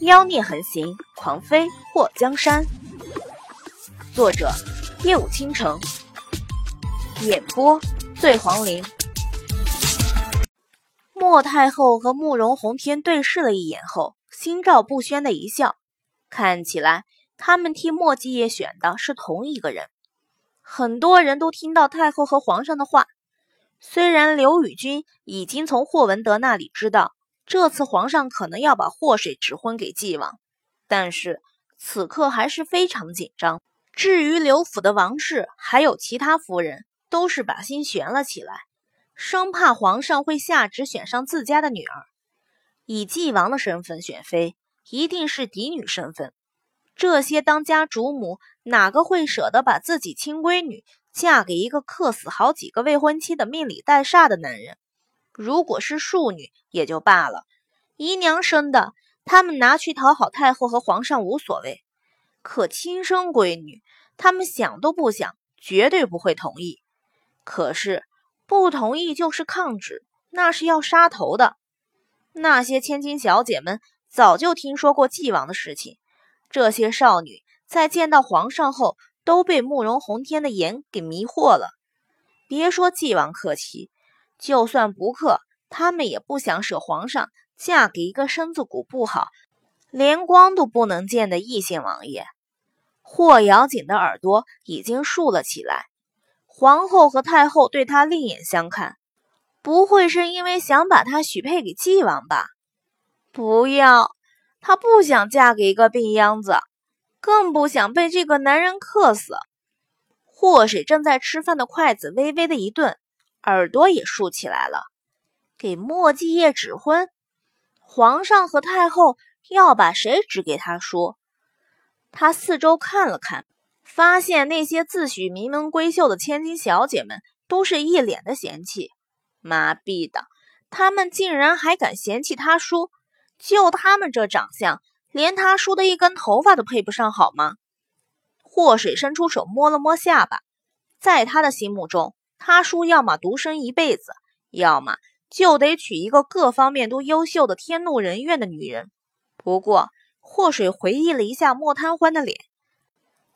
妖孽横行，狂飞过江山。作者：夜舞倾城，演播：醉黄林。莫太后和慕容宏天对视了一眼后，心照不宣的一笑，看起来他们替莫继业选的是同一个人。很多人都听到太后和皇上的话，虽然刘宇君已经从霍文德那里知道。这次皇上可能要把祸水指婚给纪王，但是此刻还是非常紧张。至于刘府的王氏还有其他夫人，都是把心悬了起来，生怕皇上会下旨选上自家的女儿。以纪王的身份选妃，一定是嫡女身份。这些当家主母哪个会舍得把自己亲闺女嫁给一个克死好几个未婚妻的命里带煞的男人？如果是庶女也就罢了，姨娘生的，他们拿去讨好太后和皇上无所谓。可亲生闺女，他们想都不想，绝对不会同意。可是不同意就是抗旨，那是要杀头的。那些千金小姐们早就听说过纪王的事情，这些少女在见到皇上后，都被慕容宏天的颜给迷惑了。别说纪王客气。就算不克，他们也不想舍皇上嫁给一个身子骨不好、连光都不能见的异姓王爷。霍瑶锦的耳朵已经竖了起来，皇后和太后对他另眼相看，不会是因为想把他许配给纪王吧？不要，她不想嫁给一个病秧子，更不想被这个男人克死。霍水正在吃饭的筷子微微的一顿。耳朵也竖起来了，给莫继业指婚，皇上和太后要把谁指给他说？他四周看了看，发现那些自诩名门闺秀的千金小姐们都是一脸的嫌弃。妈逼的，他们竟然还敢嫌弃他叔？就他们这长相，连他叔的一根头发都配不上，好吗？祸水伸出手摸了摸下巴，在他的心目中。他叔要么独身一辈子，要么就得娶一个各方面都优秀的天怒人怨的女人。不过，祸水回忆了一下莫贪欢的脸，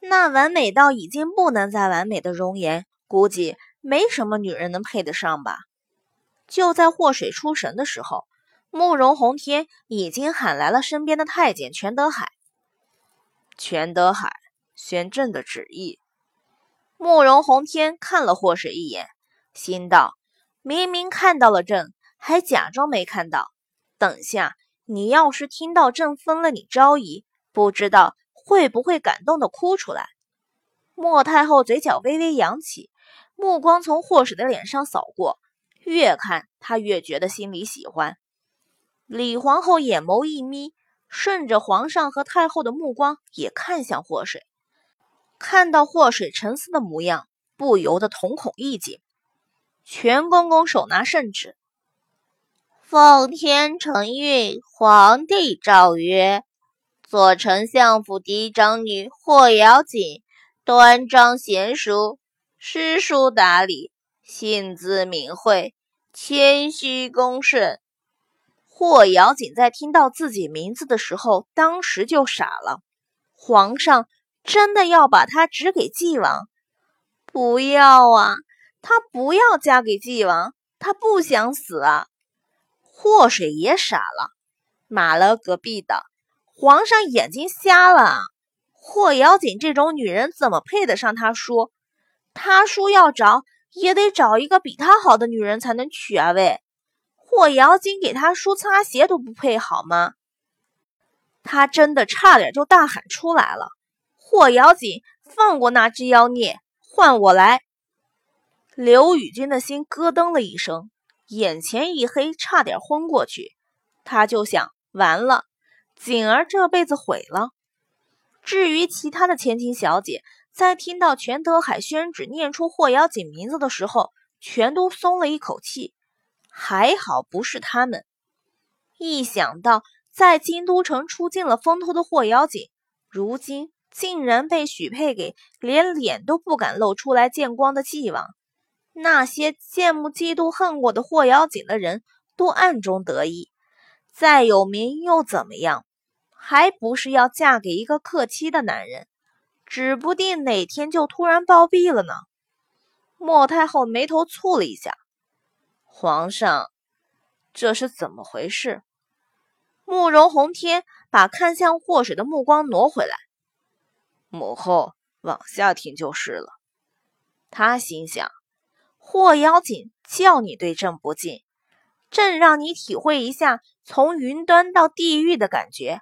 那完美到已经不能再完美的容颜，估计没什么女人能配得上吧。就在祸水出神的时候，慕容宏天已经喊来了身边的太监全德海。全德海，宣朕的旨意。慕容宏天看了霍水一眼，心道：明明看到了朕，还假装没看到。等下你要是听到朕封了你昭仪，不知道会不会感动的哭出来。莫太后嘴角微微扬起，目光从霍水的脸上扫过，越看她越觉得心里喜欢。李皇后眼眸一眯，顺着皇上和太后的目光也看向霍水。看到祸水沉思的模样，不由得瞳孔一紧。全公公手拿圣旨，奉天承运，皇帝诏曰：左丞相府嫡长女霍瑶锦，端庄贤淑，诗书达理，性子敏慧，谦虚恭顺。霍瑶锦在听到自己名字的时候，当时就傻了。皇上。真的要把她指给纪王？不要啊！她不要嫁给纪王，她不想死啊！祸水也傻了，马了隔壁的皇上眼睛瞎了。霍瑶锦这种女人怎么配得上他叔？他叔要找也得找一个比他好的女人才能娶啊！喂，霍瑶锦给他叔擦鞋都不配好吗？他真的差点就大喊出来了。霍瑶锦，放过那只妖孽，换我来！刘宇君的心咯噔了一声，眼前一黑，差点昏过去。他就想，完了，锦儿这辈子毁了。至于其他的千金小姐，在听到全德海宣旨念出霍瑶锦名字的时候，全都松了一口气。还好不是他们。一想到在京都城出尽了风头的霍瑶锦，如今……竟然被许配给连脸都不敢露出来见光的纪王，那些羡慕、嫉妒、恨过的霍瑶锦的人都暗中得意。再有名又怎么样？还不是要嫁给一个克妻的男人，指不定哪天就突然暴毙了呢。莫太后眉头蹙了一下，皇上，这是怎么回事？慕容宏天把看向祸水的目光挪回来，母后往下听就是了。他心想：霍妖精叫你对朕不敬，朕让你体会一下从云端到地狱的感觉。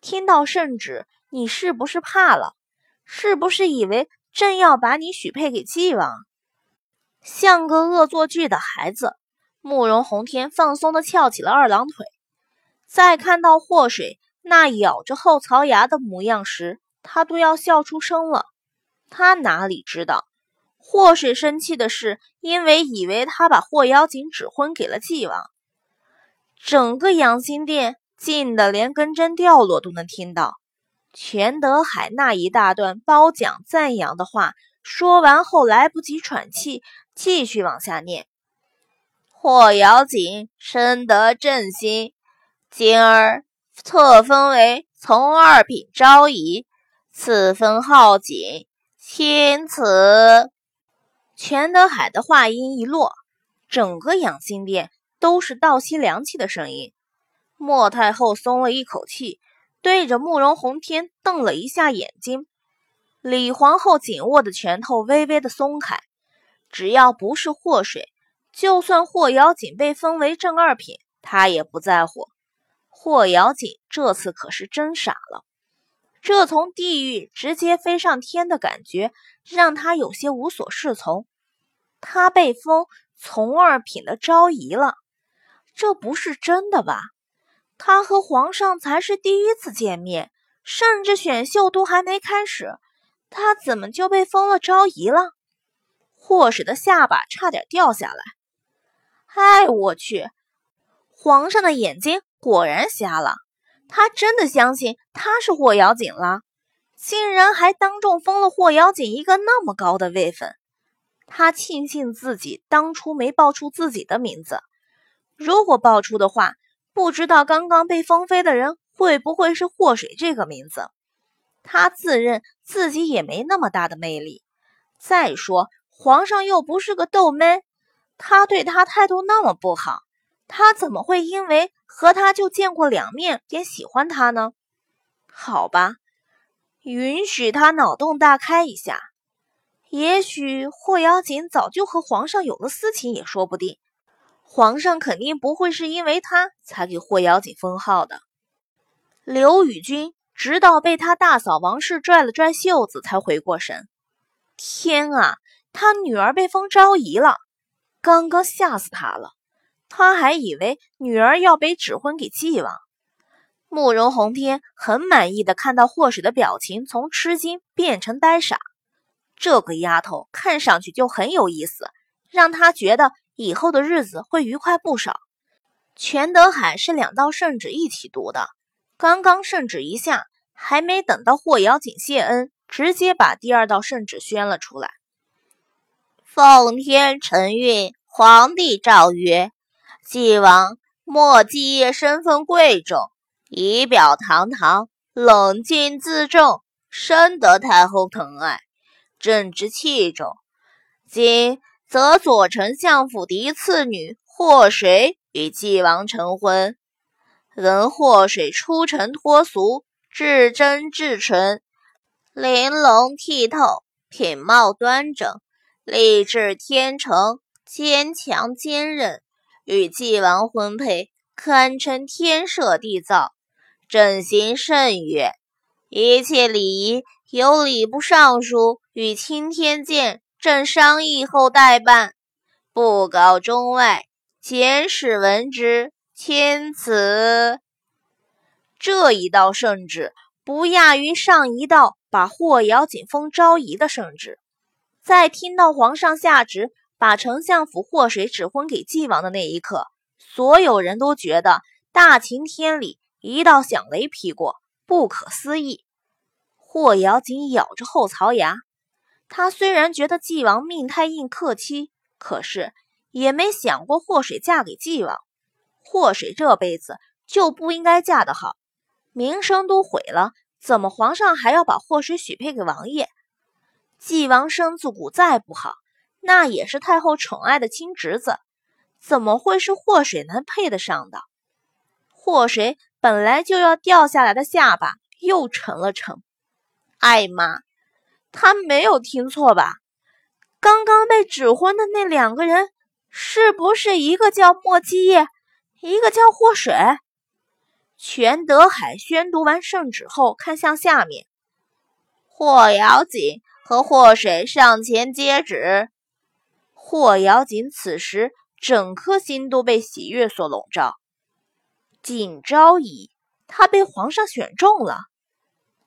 听到圣旨，你是不是怕了？是不是以为朕要把你许配给纪王？像个恶作剧的孩子，慕容宏天放松的翘起了二郎腿。在看到祸水那咬着后槽牙的模样时，他都要笑出声了。他哪里知道，祸水生气的是因为以为他把霍妖精指婚给了纪王。整个养心殿静的连根针掉落都能听到。全德海那一大段褒奖赞扬的话说完后，来不及喘气，继续往下念：霍妖精深得朕心。今儿册封为从二品昭仪，赐封浩景，钦此。全德海的话音一落，整个养心殿都是倒吸凉气的声音。莫太后松了一口气，对着慕容宏天瞪了一下眼睛。李皇后紧握的拳头微微的松开。只要不是祸水，就算霍瑶锦被封为正二品，她也不在乎。霍瑶锦这次可是真傻了，这从地狱直接飞上天的感觉让他有些无所适从。他被封从二品的昭仪了，这不是真的吧？他和皇上才是第一次见面，甚至选秀都还没开始，他怎么就被封了昭仪了？霍使的下巴差点掉下来。哎，我去！皇上的眼睛。果然瞎了，他真的相信他是霍瑶锦了，竟然还当众封了霍瑶锦一个那么高的位分。他庆幸自己当初没报出自己的名字，如果报出的话，不知道刚刚被封妃的人会不会是霍水这个名字。他自认自己也没那么大的魅力，再说皇上又不是个逗妹，他对他态度那么不好。他怎么会因为和他就见过两面便喜欢他呢？好吧，允许他脑洞大开一下。也许霍瑶锦早就和皇上有了私情也说不定。皇上肯定不会是因为他才给霍瑶锦封号的。刘宇君直到被他大嫂王氏拽了拽袖子才回过神。天啊，他女儿被封昭仪了，刚刚吓死他了。他还以为女儿要被指婚给纪王。慕容宏天很满意的看到霍水的表情从吃惊变成呆傻，这个丫头看上去就很有意思，让他觉得以后的日子会愉快不少。全德海是两道圣旨一起读的，刚刚圣旨一下，还没等到霍瑶锦谢恩，直接把第二道圣旨宣了出来。奉天承运，皇帝诏曰。纪王莫继业身份贵重，仪表堂堂，冷静自重，深得太后疼爱，正直器重。今则左丞相府嫡次女祸水与纪王成婚。闻祸水出尘脱俗，至真至纯，玲珑剔透，品貌端正，立志天成，坚强坚韧。与纪王婚配，堪称天设地造，朕心甚悦。一切礼仪由礼部尚书与钦天监正商议后代办，不告中外。简使闻之，钦此。这一道圣旨不亚于上一道把霍瑶锦封昭仪的圣旨。在听到皇上下旨。把丞相府祸水指婚给纪王的那一刻，所有人都觉得大晴天里一道响雷劈过，不可思议。霍瑶紧咬着后槽牙，他虽然觉得纪王命太硬克妻，可是也没想过祸水嫁给纪王。祸水这辈子就不应该嫁得好，名声都毁了，怎么皇上还要把祸水许配给王爷？纪王身子骨再不好，那也是太后宠爱的亲侄子，怎么会是祸水能配得上的？祸水本来就要掉下来的下巴又沉了沉。艾妈，他没有听错吧？刚刚被指婚的那两个人，是不是一个叫莫基业，一个叫祸水？全德海宣读完圣旨后，看向下面，霍瑶锦。和祸水上前接旨，霍瑶锦此时整颗心都被喜悦所笼罩。景昭仪，他被皇上选中了。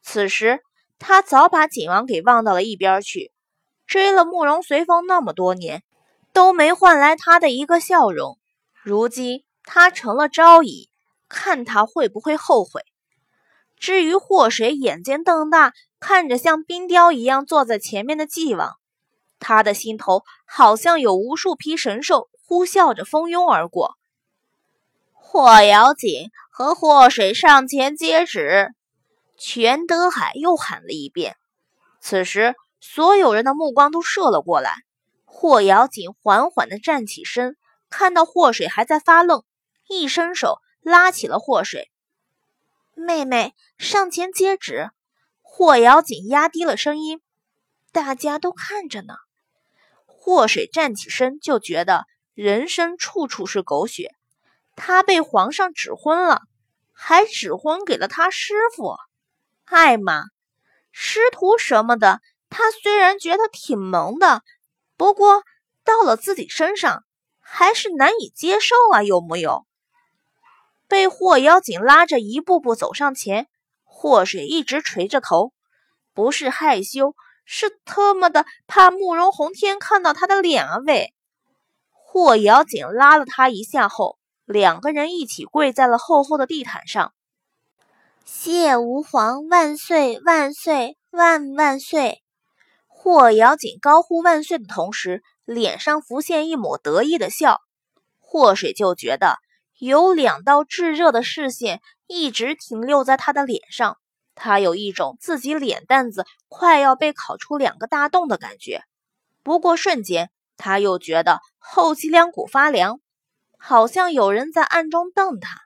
此时他早把景王给忘到了一边去，追了慕容随风那么多年，都没换来他的一个笑容。如今他成了昭仪，看他会不会后悔。至于祸水，眼睛瞪大。看着像冰雕一样坐在前面的纪王，他的心头好像有无数匹神兽呼啸着蜂拥而过。霍瑶锦和霍水上前接旨，全德海又喊了一遍。此时，所有人的目光都射了过来。霍瑶锦缓缓地站起身，看到霍水还在发愣，一伸手拉起了霍水：“妹妹，上前接旨。”霍瑶锦压低了声音：“大家都看着呢。”霍水站起身，就觉得人生处处是狗血。他被皇上指婚了，还指婚给了他师傅艾玛，师徒什么的。他虽然觉得挺萌的，不过到了自己身上，还是难以接受啊，有木有？被霍妖精拉着一步步走上前。祸水一直垂着头，不是害羞，是特么的怕慕容宏天看到他的脸啊！喂！霍瑶锦拉了他一下后，两个人一起跪在了厚厚的地毯上。谢吾皇万岁万岁万万岁！霍瑶锦高呼万岁的同时，脸上浮现一抹得意的笑。祸水就觉得。有两道炙热的视线一直停留在他的脸上，他有一种自己脸蛋子快要被烤出两个大洞的感觉。不过瞬间，他又觉得后脊梁骨发凉，好像有人在暗中瞪他。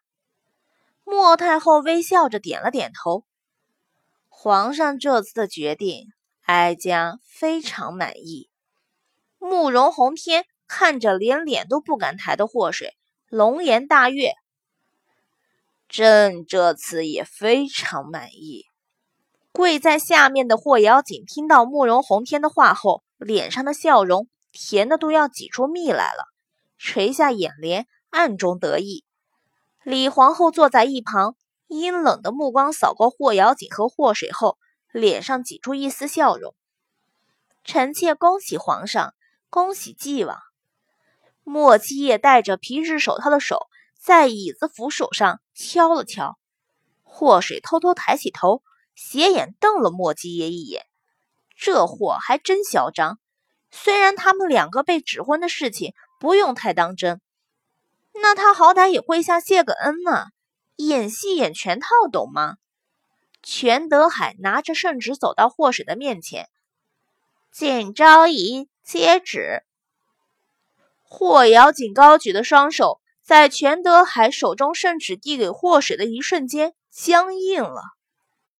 莫太后微笑着点了点头，皇上这次的决定，哀家非常满意。慕容宏天看着连脸都不敢抬的祸水。龙颜大悦，朕这次也非常满意。跪在下面的霍瑶锦听到慕容宏天的话后，脸上的笑容甜的都要挤出蜜来了，垂下眼帘，暗中得意。李皇后坐在一旁，阴冷的目光扫过霍瑶锦和霍水后，脸上挤出一丝笑容。臣妾恭喜皇上，恭喜纪王。莫七夜戴着皮质手套的手在椅子扶手上敲了敲，祸水偷偷抬起头，斜眼瞪了莫七夜一眼。这货还真嚣张。虽然他们两个被指婚的事情不用太当真，那他好歹也跪下谢个恩呢，演戏演全套，懂吗？全德海拿着圣旨走到祸水的面前，景昭仪接旨。霍瑶锦高举的双手，在全德海手中圣旨递给霍水的一瞬间僵硬了。